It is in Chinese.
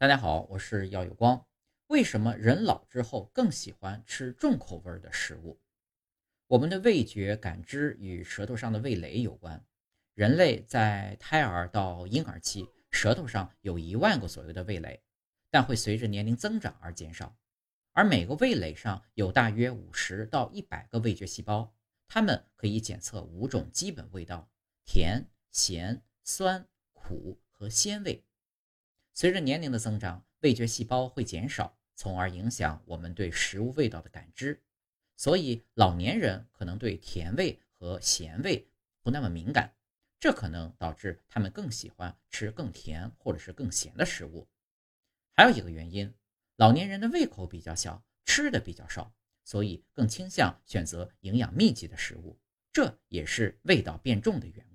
大家好，我是耀有光。为什么人老之后更喜欢吃重口味的食物？我们的味觉感知与舌头上的味蕾有关。人类在胎儿到婴儿期，舌头上有一万个左右的味蕾，但会随着年龄增长而减少。而每个味蕾上有大约五十到一百个味觉细胞，它们可以检测五种基本味道：甜、咸、酸、苦和鲜味。随着年龄的增长，味觉细胞会减少，从而影响我们对食物味道的感知。所以，老年人可能对甜味和咸味不那么敏感，这可能导致他们更喜欢吃更甜或者是更咸的食物。还有一个原因，老年人的胃口比较小，吃的比较少，所以更倾向选择营养密集的食物，这也是味道变重的原。